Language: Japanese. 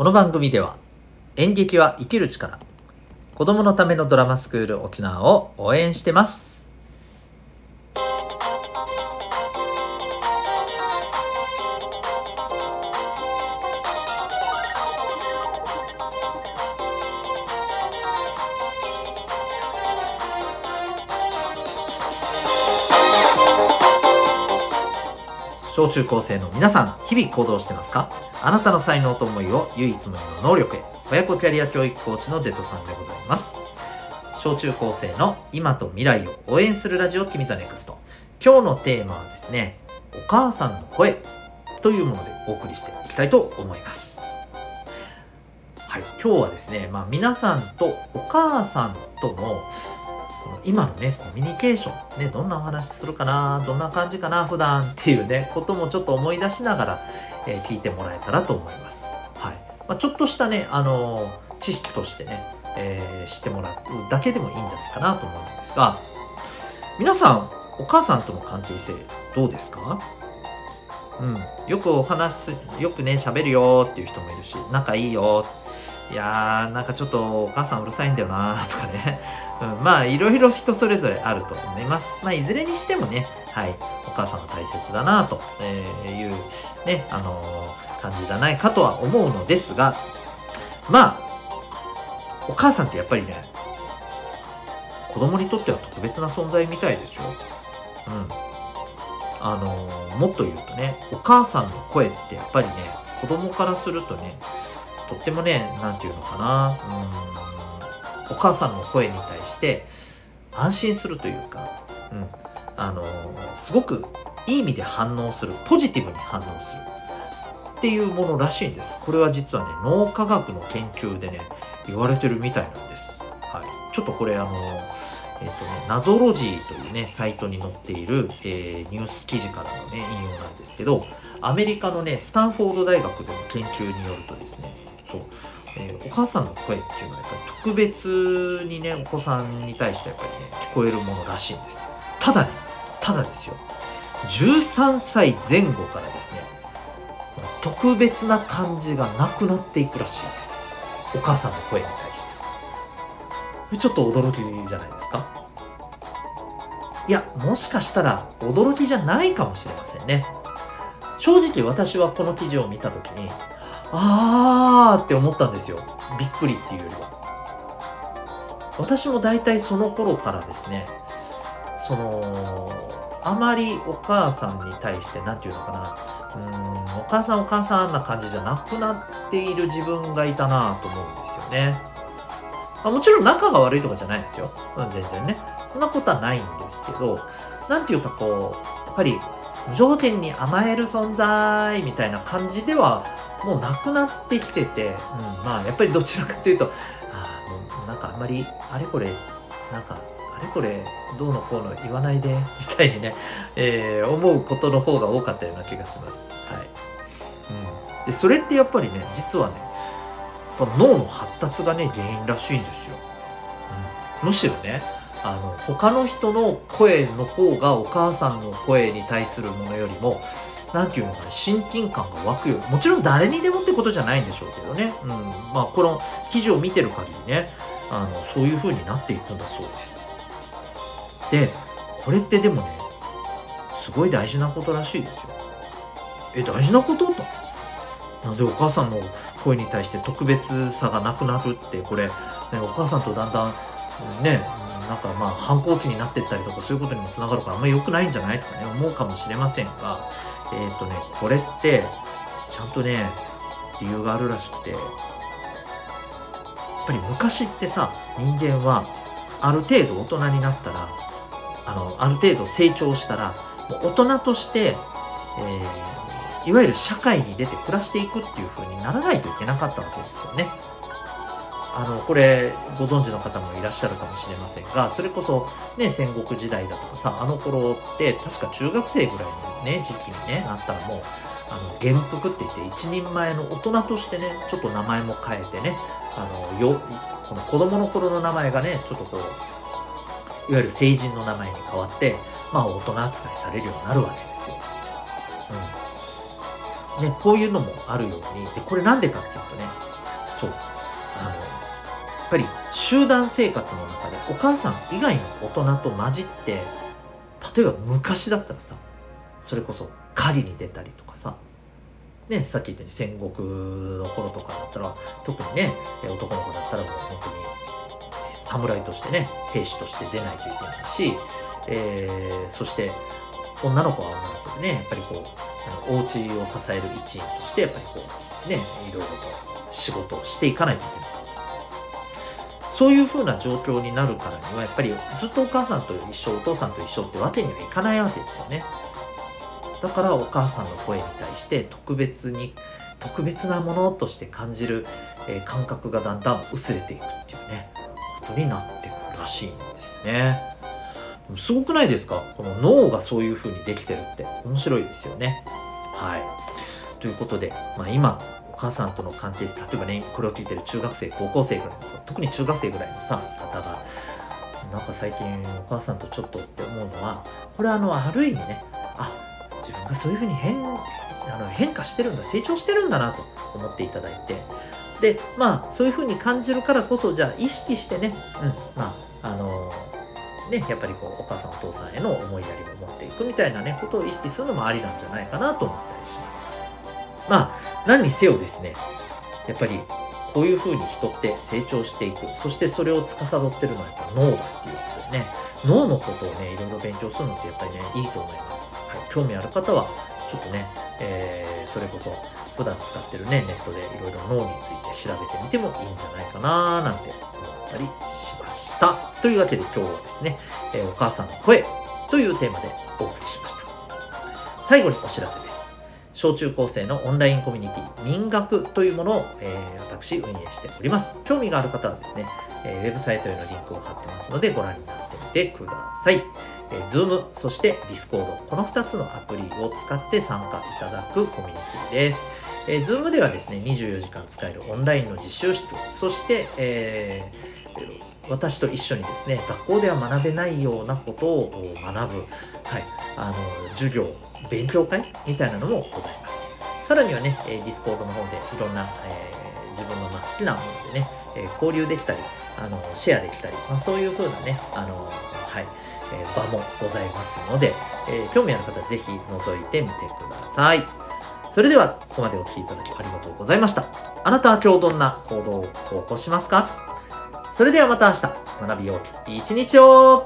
この番組では演劇は生きる力子供のためのドラマスクール沖縄を応援してます。小中高生の皆さん日々行動してますか？あなたの才能と思いを唯一無二の能力へ。親子キャリア教育コーチのデトさんでございます。小中高生の今と未来を応援するラジオ君 the next。今日のテーマはですねお母さんの声というものでお送りしていきたいと思います。はい今日はですねまあ皆さんとお母さんとの今のねコミュニケーションねどんなお話するかなどんな感じかな普段っていうねこともちょっと思い出しながら、えー、聞いてもらえたらと思います。はい、まあ、ちょっとしたねあのー、知識としてね、えー、知ってもらうだけでもいいんじゃないかなと思うんですが皆さんお母さんとの関係性どうですか？うん、よくお話すよくね喋るよっていう人もいるし仲いいよいやーなんかちょっとお母さんうるさいんだよな とかねうん、まあいろいろ人それぞれあると思います。まあいずれにしてもね、はい、お母さんが大切だなというね、あのー、感じじゃないかとは思うのですが、まあ、お母さんってやっぱりね、子供にとっては特別な存在みたいですよ。うん。あの、もっと言うとね、お母さんの声ってやっぱりね、子供からするとね、とってもね、なんていうのかな、うんお母さんの声に対して安心するというか、うん、あのすごくいい意味で反応するポジティブに反応するっていうものらしいんです。これは実はね脳科学の研究でね言われてるみたいなんです、はい、ちょっとこれあのえっ、とね、ナゾロジーというね、サイトに載っている、えー、ニュース記事からのね、引用なんですけど、アメリカのね、スタンフォード大学での研究によるとですね、そう、えー、お母さんの声っていうのはやっぱり特別にねお子さんに対してやっぱりね聞こえるものらしいんです。ただねただですよ。13歳前後からですね特別な感じがなくなっていくらしいです。お母さんの声に対して。ちょっと驚きじゃないですか？いやもしかしたら驚きじゃないかもしれませんね。正直私はこの記事を見た時にあーって思ったんですよ。びっくりっていうよりは。私も大体その頃からですねそのあまりお母さんに対して何て言うのかなうんお母さんお母さんな感じじゃなくなっている自分がいたなと思うんですよね、まあ、もちろん仲が悪いとかじゃないですよ、うん、全然ね。そんなことはないんですけど何て言うかこうやっぱり無条件に甘える存在みたいな感じではもうなくなってきてて、うん、まあやっぱりどちらかというとあもうなんかあんまりあれこれなんかあれこれどうのこうの言わないでみたいにね、えー、思うことの方が多かったような気がします。はい。うん、でそれってやっぱりね実はねま脳の発達がね原因らしいんですよ。うん、むしろねあの他の人の声の方がお母さんの声に対するものよりも何て言うのかな親近感が湧くよもちろん誰にでもってことじゃないんでしょうけどね、うん、まあこの記事を見てる限りねあのそういう風になっていくんだそうです。でこれってでもねすごい大事なことらしいですよ。え大事なことと。なんでお母さんの声に対して特別さがなくなるってこれ、ね、お母さんとだんだんねなんかまあ反抗期になってったりとかそういうことにもつながるからあんまり良くないんじゃないとかね思うかもしれませんがえっ、ー、とねこれってちゃんとね理由があるらしくてやっぱり昔ってさ人間はある程度大人になったらあのある程度成長したらもう大人として、えー、いわゆる社会に出て暮らしていくっていう風にならないといけなかったわけですよね。あのこれご存知の方もいらっしゃるかもしれませんがそれこそね戦国時代だとかさあの頃って確か中学生ぐらいのね時期にねなったらもうあの元服って言って一人前の大人としてねちょっと名前も変えてねあのよこの子供の頃の名前がねちょっとこういわゆる成人の名前に変わってまあ大人扱いされるようになるわけですよ。うんね、こういうのもあるようにでこれなんでかっていうとねそう。あのやっぱり集団生活の中でお母さん以外の大人と混じって例えば昔だったらさそれこそ狩りに出たりとかさね、さっき言ったように戦国の頃とかだったら特にね男の子だったらもう本当に侍としてね兵士として出ないといけないし、えー、そして女の子は女の子でねやっぱりこうお家を支える一員としてやっぱりこうねいろいろと仕事をしていかないといけない。そういうふうな状況になるからにはやっぱりずっとお母さんと一緒お父さんと一緒ってわけにはいかないわけですよね。だからお母さんの声に対して特別に特別なものとして感じる、えー、感覚がだんだん薄れていくっていうねことになってくるらしいんですねすごくないですか？この脳がそういう風にできてるって。面白いですよね。はい。ということで、まあ、今お母さんとの関係性例えばねこれを聞いてる中学生高校生ぐらいの特に中学生ぐらいのさ方がなんか最近お母さんとちょっとって思うのはこれはあのある意味ねあ自分がそういうふうに変あの変化してるんだ成長してるんだなと思っていただいて。でまあそういうふうに感じるからこそじゃあ意識してね、うん、まああのねやっぱりこうお母さんお父さんへの思いやりを持っていくみたいなねことを意識するのもありなんじゃないかなと思ったりします。まあ何にせよですねやっぱりこういうふうに人って成長していく。そしてそれを司ってるのはやっぱ脳だっていうことでね。脳のことをねいろいろ勉強するのってやっぱりねいいと思います。はい興味ある方はちょっとね、えー、それこそ普段使ってるねネットでいろいろ脳について調べてみてもいいんじゃないかななんて思ったりします。したというわけで今日はですね、え、お母さんの声というテーマでお送りしました。最後にお知らせです。小中高生のオンラインコミュニティ民学というものを、えー、私運営しております。興味がある方はですね、えー、ウェブサイトへのリンクを貼ってますのでご覧になってみてください。えー、Zoom、そして Discord、この2つのアプリを使って参加いただくコミュニティです。えー、Zoom ではですね、24時間使えるオンラインの実習室、そして、えー、私と一緒にですね、学校では学べないようなことを学ぶ、はい、あの、授業、勉強会みたいなのもございます。さらにはね、えー、Discord の方でいろんな、えー、自分の好きなものでね、え、交流できたり、あのシェアできたり、まあ、そういう風なね、あのはい、え、場もございますので、え、興味ある方はぜひ覗いてみてください。それでは、ここまでお聴きいただきありがとうございました。あなたは今日どんな行動を起こしますか？それではまた明日、学びよう。き一日を。